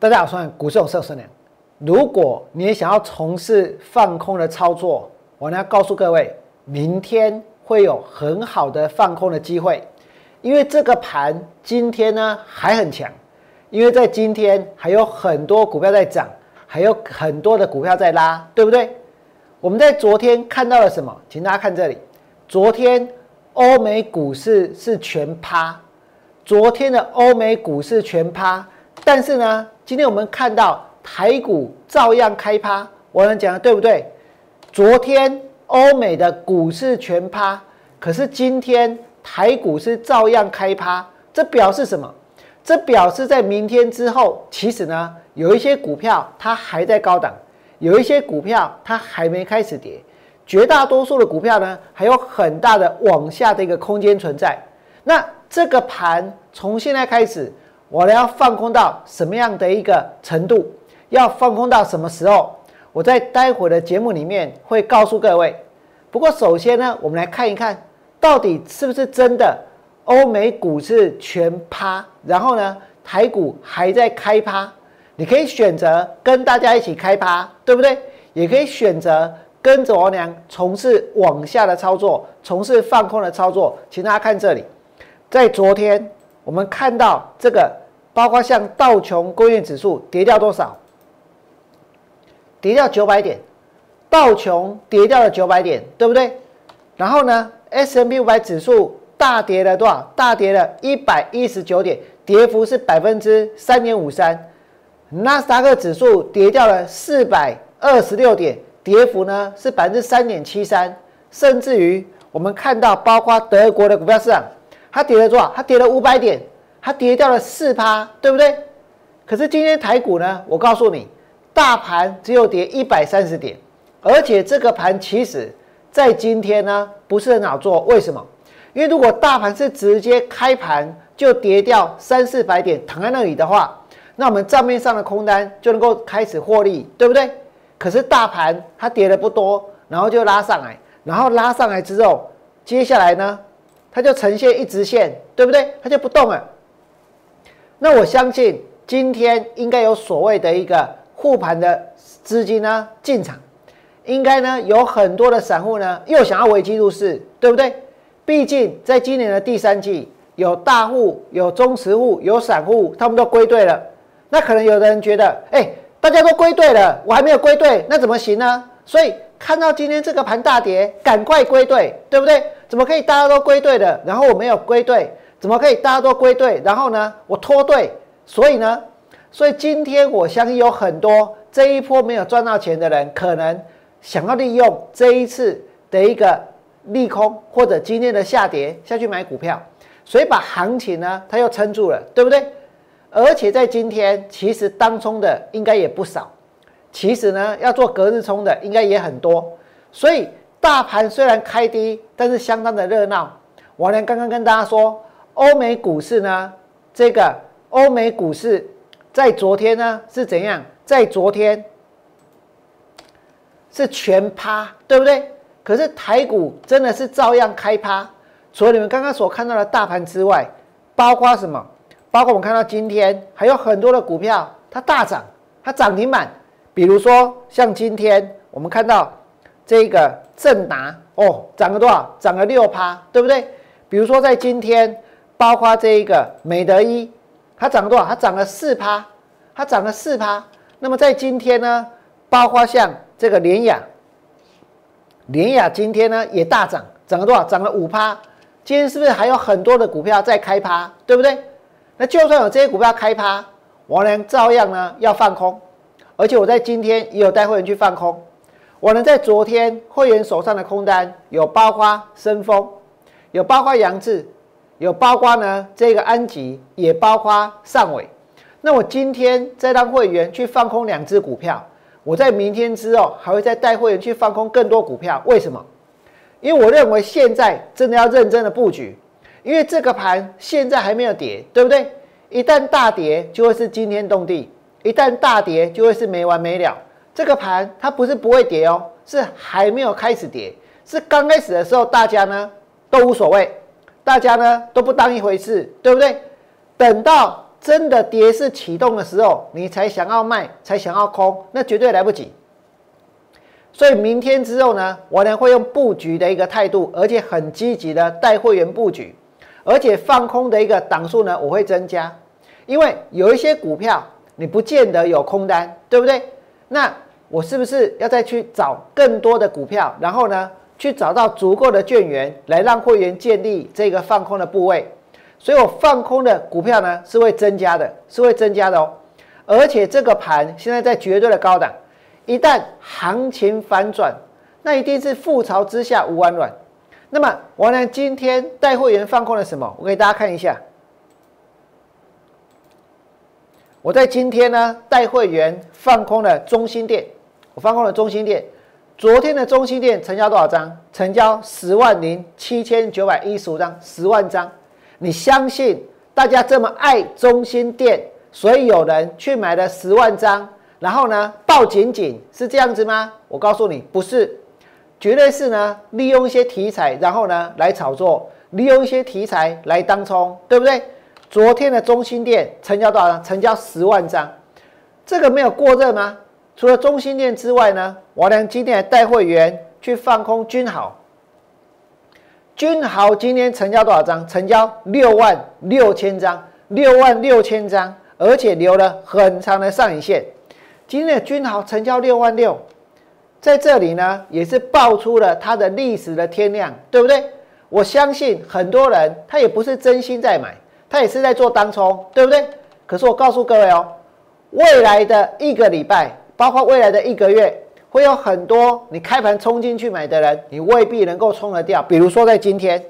大家好，我是股市有色孙良。如果你也想要从事放空的操作，我呢告诉各位，明天会有很好的放空的机会，因为这个盘今天呢还很强，因为在今天还有很多股票在涨，还有很多的股票在拉，对不对？我们在昨天看到了什么？请大家看这里，昨天欧美股市是全趴，昨天的欧美股市全趴，但是呢？今天我们看到台股照样开趴，我能讲的对不对？昨天欧美的股市全趴，可是今天台股是照样开趴，这表示什么？这表示在明天之后，其实呢有一些股票它还在高档，有一些股票它还没开始跌，绝大多数的股票呢还有很大的往下的一个空间存在。那这个盘从现在开始。我呢要放空到什么样的一个程度？要放空到什么时候？我在待会的节目里面会告诉各位。不过首先呢，我们来看一看到底是不是真的欧美股市全趴，然后呢台股还在开趴。你可以选择跟大家一起开趴，对不对？也可以选择跟着我娘从事往下的操作，从事放空的操作。请大家看这里，在昨天。我们看到这个，包括像道琼工业指数跌掉多少？跌掉九百点，道琼跌掉了九百点，对不对？然后呢，S M P 五百指数大跌了多少？大跌了一百一十九点，跌幅是百分之三点五三。纳斯达克指数跌掉了四百二十六点，跌幅呢是百分之三点七三。甚至于我们看到，包括德国的股票市场。它跌了多少？它跌了五百点，它跌掉了四趴，对不对？可是今天台股呢？我告诉你，大盘只有跌一百三十点，而且这个盘其实在今天呢不是很好做。为什么？因为如果大盘是直接开盘就跌掉三四百点躺在那里的话，那我们账面上的空单就能够开始获利，对不对？可是大盘它跌的不多，然后就拉上来，然后拉上来之后，接下来呢？它就呈现一直线，对不对？它就不动了。那我相信今天应该有所谓的一个护盘的资金呢进场，应该呢有很多的散户呢又想要危机入市，对不对？毕竟在今年的第三季，有大户、有中实户、有散户，他们都归队了。那可能有的人觉得，哎，大家都归队了，我还没有归队，那怎么行呢？所以看到今天这个盘大跌，赶快归队，对不对？怎么可以大家都归队的？然后我没有归队，怎么可以大家都归队？然后呢，我脱队。所以呢，所以今天我相信有很多这一波没有赚到钱的人，可能想要利用这一次的一个利空或者今天的下跌下去买股票，所以把行情呢他又撑住了，对不对？而且在今天，其实当冲的应该也不少，其实呢要做隔日冲的应该也很多，所以。大盘虽然开低，但是相当的热闹。我呢刚刚跟大家说，欧美股市呢，这个欧美股市在昨天呢是怎样？在昨天是全趴，对不对？可是台股真的是照样开趴。除了你们刚刚所看到的大盘之外，包括什么？包括我们看到今天还有很多的股票它大涨，它涨停板。比如说像今天我们看到。这个正达哦，涨了多少？涨了六趴，对不对？比如说在今天，包括这一个美德一，它涨了多少？它涨了四趴，它涨了四趴。那么在今天呢，包括像这个联雅，联雅今天呢也大涨，涨了多少？涨了五趴。今天是不是还有很多的股票在开趴，对不对？那就算有这些股票开趴，我呢照样呢要放空，而且我在今天也有带会员去放空。我呢，在昨天会员手上的空单有包括深丰，有包括杨志，有包括呢这个安吉，也包括上尾。那我今天再让会员去放空两只股票，我在明天之后还会再带会员去放空更多股票。为什么？因为我认为现在真的要认真的布局，因为这个盘现在还没有跌，对不对？一旦大跌，就会是惊天动地；一旦大跌，就会是没完没了。这个盘它不是不会跌哦，是还没有开始跌，是刚开始的时候大家呢都无所谓，大家呢都不当一回事，对不对？等到真的跌势启动的时候，你才想要卖，才想要空，那绝对来不及。所以明天之后呢，我呢会用布局的一个态度，而且很积极的带会员布局，而且放空的一个档数呢，我会增加，因为有一些股票你不见得有空单，对不对？那我是不是要再去找更多的股票，然后呢，去找到足够的券源来让会员建立这个放空的部位？所以我放空的股票呢是会增加的，是会增加的哦，而且这个盘现在在绝对的高档。一旦行情反转，那一定是覆巢之下无完卵。那么，我呢今天带会员放空了什么？我给大家看一下。我在今天呢带会员放空了中心店，我放空了中心店。昨天的中心店成交多少张？成交十万零七千九百一十五张，十万张。你相信大家这么爱中心店，所以有人去买了十万张？然后呢，抱紧紧是这样子吗？我告诉你，不是，绝对是呢，利用一些题材，然后呢来炒作，利用一些题材来当冲，对不对？昨天的中心店成交多少张？成交十万张，这个没有过热吗？除了中心店之外呢，我呢今天还带会员去放空君豪，君豪今天成交多少张？成交六万六千张，六万六千张，而且留了很长的上影线。今天的君豪成交六万六，在这里呢也是爆出了它的历史的天量，对不对？我相信很多人他也不是真心在买，他也是在做当冲，对不对？可是我告诉各位哦，未来的一个礼拜，包括未来的一个月，会有很多你开盘冲进去买的人，你未必能够冲得掉。比如说在今天，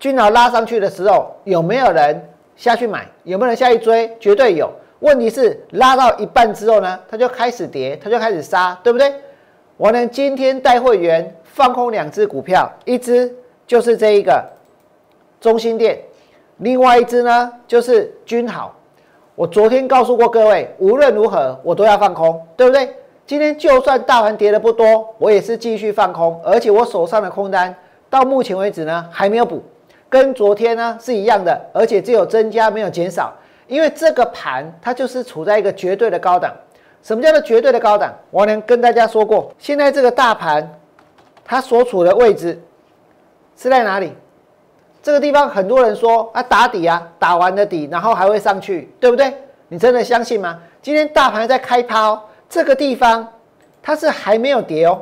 君豪拉上去的时候，有没有人下去买？有没有人下去追？绝对有。问题是拉到一半之后呢，它就开始跌，它就开始杀，对不对？我呢今天带会员放空两只股票，一只就是这一个中心店，另外一只呢就是君豪。我昨天告诉过各位，无论如何我都要放空，对不对？今天就算大盘跌的不多，我也是继续放空，而且我手上的空单到目前为止呢还没有补，跟昨天呢是一样的，而且只有增加没有减少。因为这个盘它就是处在一个绝对的高档，什么叫做绝对的高档？我能跟大家说过，现在这个大盘它所处的位置是在哪里？这个地方很多人说啊打底啊，打完的底，然后还会上去，对不对？你真的相信吗？今天大盘在开抛，这个地方它是还没有跌哦，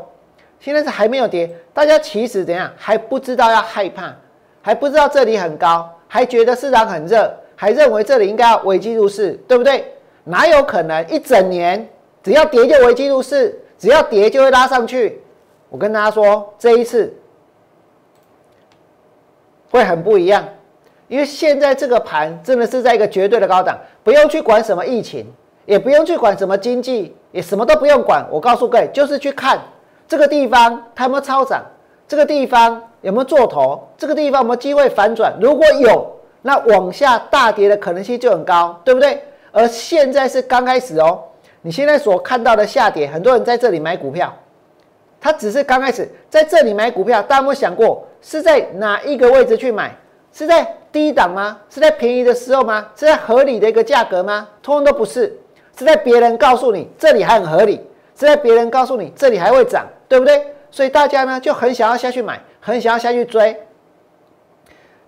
现在是还没有跌，大家其实怎样还不知道要害怕，还不知道这里很高，还觉得市场很热。还认为这里应该要危机入市，对不对？哪有可能一整年只要跌就危机入市，只要跌就会拉上去？我跟大家说，这一次会很不一样，因为现在这个盘真的是在一个绝对的高档，不用去管什么疫情，也不用去管什么经济，也什么都不用管。我告诉各位，就是去看这个地方它有没有超涨，这个地方有没有做头，这个地方有没有机会反转。如果有，那往下大跌的可能性就很高，对不对？而现在是刚开始哦，你现在所看到的下跌，很多人在这里买股票，他只是刚开始在这里买股票。大家有没有想过是在哪一个位置去买？是在低档吗？是在便宜的时候吗？是在合理的一个价格吗？通通都不是，是在别人告诉你这里还很合理，是在别人告诉你这里还会涨，对不对？所以大家呢就很想要下去买，很想要下去追。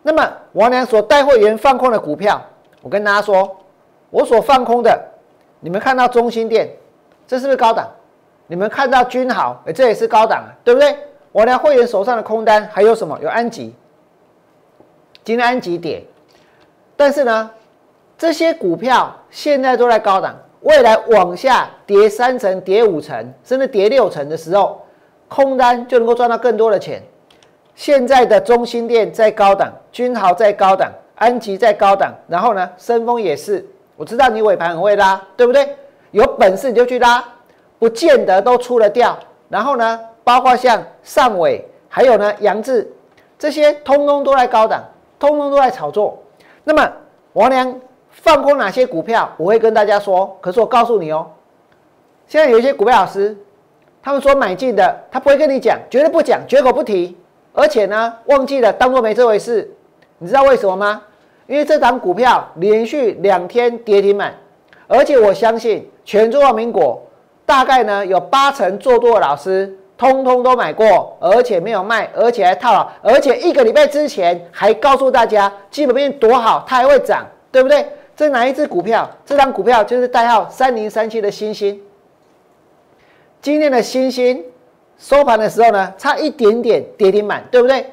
那么王良所带会员放空的股票，我跟大家说，我所放空的，你们看到中心店，这是不是高档？你们看到君豪，哎，这也是高档，对不对？我良会员手上的空单还有什么？有安吉，今天安吉跌，但是呢，这些股票现在都在高档，未来往下跌三成、跌五成，甚至跌六成的时候，空单就能够赚到更多的钱。现在的中心店在高档，君豪在高档，安吉在高档，然后呢，深丰也是。我知道你尾盘很会拉，对不对？有本事你就去拉，不见得都出了掉。然后呢，包括像上尾，还有呢，杨志，这些通通都在高档，通通都在炒作。那么王良放空哪些股票？我会跟大家说。可是我告诉你哦，现在有一些股票老师，他们说买进的，他不会跟你讲，绝对不讲，绝口不提。而且呢，忘记了当做没这回事，你知道为什么吗？因为这档股票连续两天跌停板，而且我相信全中华民国大概呢有八成做多的老师，通通都买过，而且没有卖，而且还套牢，而且一个礼拜之前还告诉大家基本面多好，它还会涨，对不对？这哪一只股票？这张股票就是代号三零三七的星星。今天的星星收盘的时候呢，差一点点跌停板，对不对？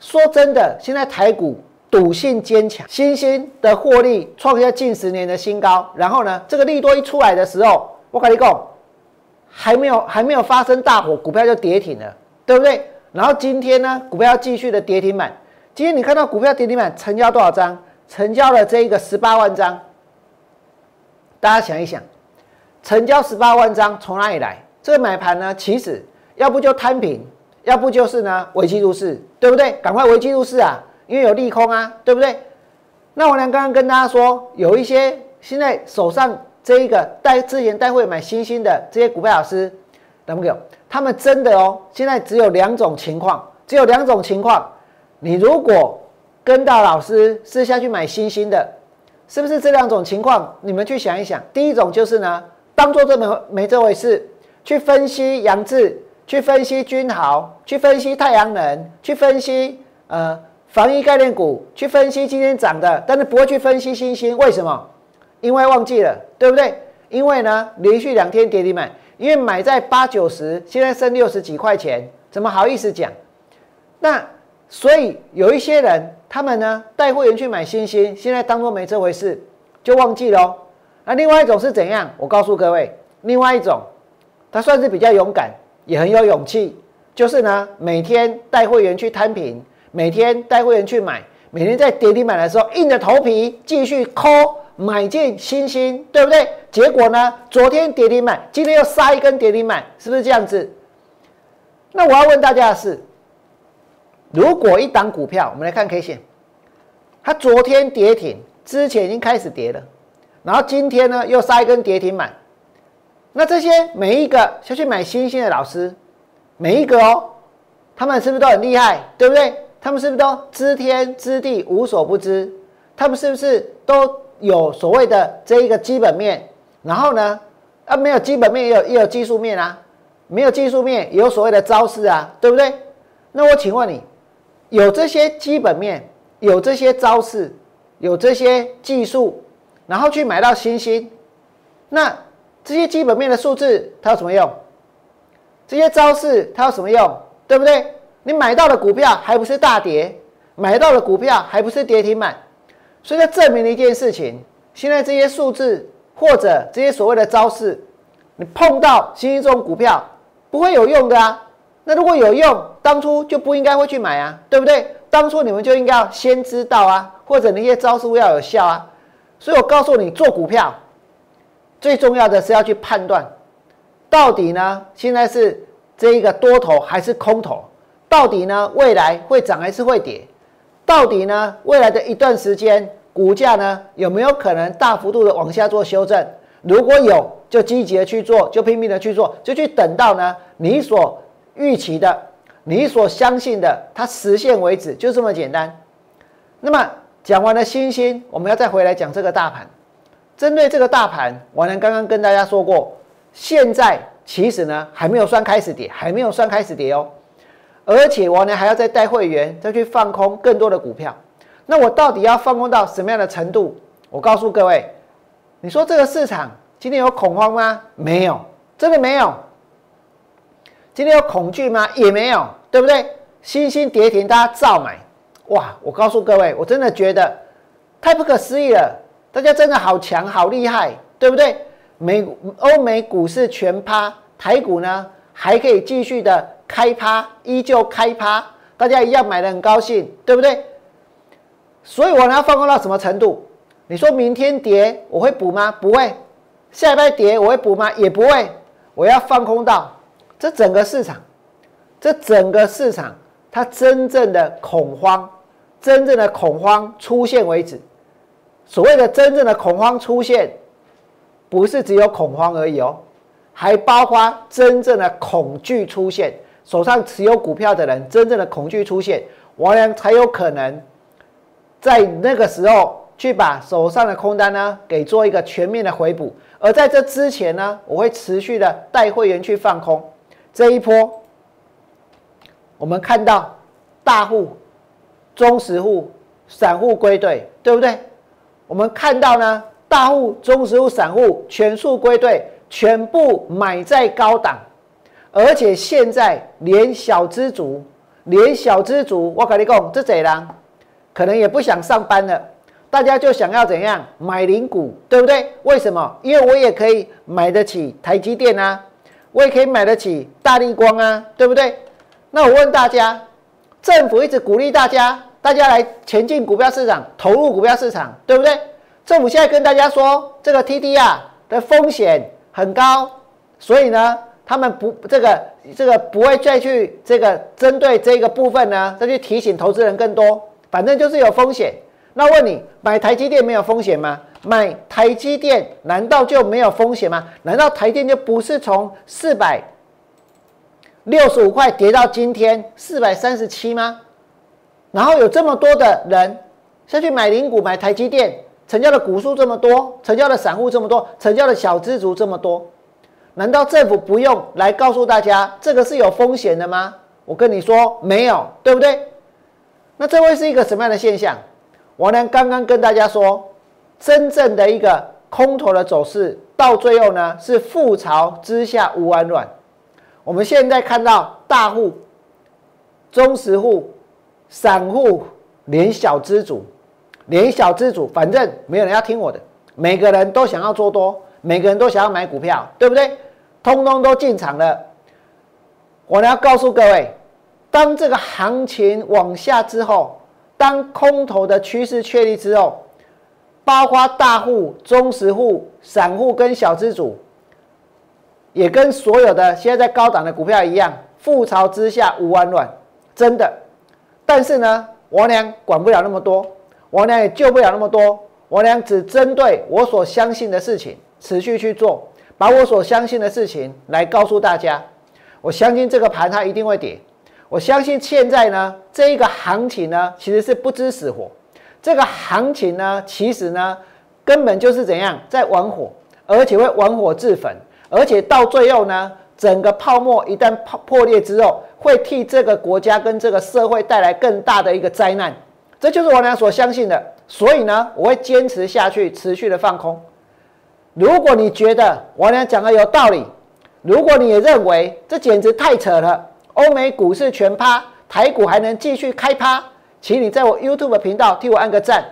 说真的，现在台股赌性坚强，星星的获利创下近十年的新高。然后呢，这个利多一出来的时候，我跟你讲，还没有还没有发生大火，股票就跌停了，对不对？然后今天呢，股票继续的跌停板。今天你看到股票跌停板成交多少张？成交了这一个十八万张。大家想一想，成交十八万张从哪里来？这个买盘呢，其实要不就摊平，要不就是呢危机入市，对不对？赶快危机入市啊，因为有利空啊，对不对？那我呢刚刚跟大家说，有一些现在手上这一个带之前带会买新兴的这些股票老师，懂不懂？他们真的哦，现在只有两种情况，只有两种情况。你如果跟到老师私下去买新兴的，是不是这两种情况？你们去想一想。第一种就是呢，当做这没没这回事。去分析杨志，去分析君豪，去分析太阳能，去分析呃防疫概念股，去分析今天涨的，但是不会去分析星星，为什么？因为忘记了，对不对？因为呢，连续两天跌停买，因为买在八九十，现在剩六十几块钱，怎么好意思讲？那所以有一些人，他们呢带会员去买星星，现在当做没这回事，就忘记了。那另外一种是怎样？我告诉各位，另外一种。他算是比较勇敢，也很有勇气。就是呢，每天带会员去摊平，每天带会员去买，每天在跌停板的时候硬着头皮继续抠买进新兴，对不对？结果呢，昨天跌停板，今天又杀一根跌停板，是不是这样子？那我要问大家的是，如果一档股票，我们来看 K 线，它昨天跌停之前已经开始跌了，然后今天呢又杀一根跌停板。那这些每一个要去买新兴的老师，每一个哦，他们是不是都很厉害，对不对？他们是不是都知天知地无所不知？他们是不是都有所谓的这一个基本面？然后呢，啊，没有基本面也有也有技术面啊，没有技术面也有所谓的招式啊，对不对？那我请问你，有这些基本面，有这些招式，有这些技术，然后去买到新兴，那？这些基本面的数字它有什么用？这些招式它有什么用？对不对？你买到的股票还不是大跌，买到的股票还不是跌停板，所以它证明了一件事情：现在这些数字或者这些所谓的招式，你碰到新兴这种股票不会有用的啊。那如果有用，当初就不应该会去买啊，对不对？当初你们就应该要先知道啊，或者那些招式要有效啊。所以我告诉你，做股票。最重要的是要去判断，到底呢现在是这一个多头还是空头？到底呢未来会涨还是会跌？到底呢未来的一段时间股价呢有没有可能大幅度的往下做修正？如果有，就积极的去做，就拼命的去做，就去等到呢你所预期的、你所相信的它实现为止，就这么简单。那么讲完了星星，我们要再回来讲这个大盘。针对这个大盘，我呢刚刚跟大家说过，现在其实呢还没有算开始跌，还没有算开始跌哦。而且我呢还要再带会员再去放空更多的股票。那我到底要放空到什么样的程度？我告诉各位，你说这个市场今天有恐慌吗？没有，真的没有。今天有恐惧吗？也没有，对不对？新兴跌停，大家照买。哇！我告诉各位，我真的觉得太不可思议了。大家真的好强好厉害，对不对？美欧美股市全趴，台股呢还可以继续的开趴，依旧开趴，大家一样买的很高兴，对不对？所以我呢要放空到什么程度？你说明天跌我会补吗？不会。下一拜跌我会补吗？也不会。我要放空到这整个市场，这整个市场它真正的恐慌，真正的恐慌出现为止。所谓的真正的恐慌出现，不是只有恐慌而已哦，还包括真正的恐惧出现。手上持有股票的人，真正的恐惧出现，我俩才有可能在那个时候去把手上的空单呢给做一个全面的回补。而在这之前呢，我会持续的带会员去放空。这一波，我们看到大户、中实户、散户归队，对不对？我们看到呢，大户、中实户、散户全数归队，全部买在高档，而且现在连小资族，连小资族，我跟你讲，这贼人可能也不想上班了，大家就想要怎样买零股，对不对？为什么？因为我也可以买得起台积电啊，我也可以买得起大力光啊，对不对？那我问大家，政府一直鼓励大家。大家来前进股票市场，投入股票市场，对不对？政府现在跟大家说，这个 TDR 的风险很高，所以呢，他们不这个这个不会再去这个针对这个部分呢，再去提醒投资人更多。反正就是有风险。那问你，买台积电没有风险吗？买台积电难道就没有风险吗？难道台电就不是从四百六十五块跌到今天四百三十七吗？然后有这么多的人下去买零股买台积电，成交的股数这么多，成交的散户这么多，成交的小资族这么多，难道政府不用来告诉大家这个是有风险的吗？我跟你说没有，对不对？那这会是一个什么样的现象？王良刚刚跟大家说，真正的一个空头的走势，到最后呢是覆巢之下无完卵。我们现在看到大户、中实户。散户连小资主，连小资主，反正没有人要听我的，每个人都想要做多，每个人都想要买股票，对不对？通通都进场了。我呢要告诉各位，当这个行情往下之后，当空头的趋势确立之后，包括大户、中实户、散户跟小资主，也跟所有的现在在高档的股票一样，覆巢之下无完卵，真的。但是呢，王良管不了那么多，我呢也救不了那么多，我呢只针对我所相信的事情持续去做，把我所相信的事情来告诉大家。我相信这个盘它一定会跌，我相信现在呢这一个行情呢其实是不知死活，这个行情呢其实呢根本就是怎样在玩火，而且会玩火自焚，而且到最后呢整个泡沫一旦破破裂之后。会替这个国家跟这个社会带来更大的一个灾难，这就是我俩所相信的。所以呢，我会坚持下去，持续的放空。如果你觉得我俩讲的有道理，如果你也认为这简直太扯了，欧美股市全趴，台股还能继续开趴，请你在我 YouTube 频道替我按个赞。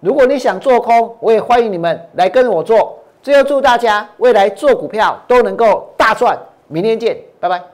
如果你想做空，我也欢迎你们来跟我做。最后祝大家未来做股票都能够大赚，明天见，拜拜。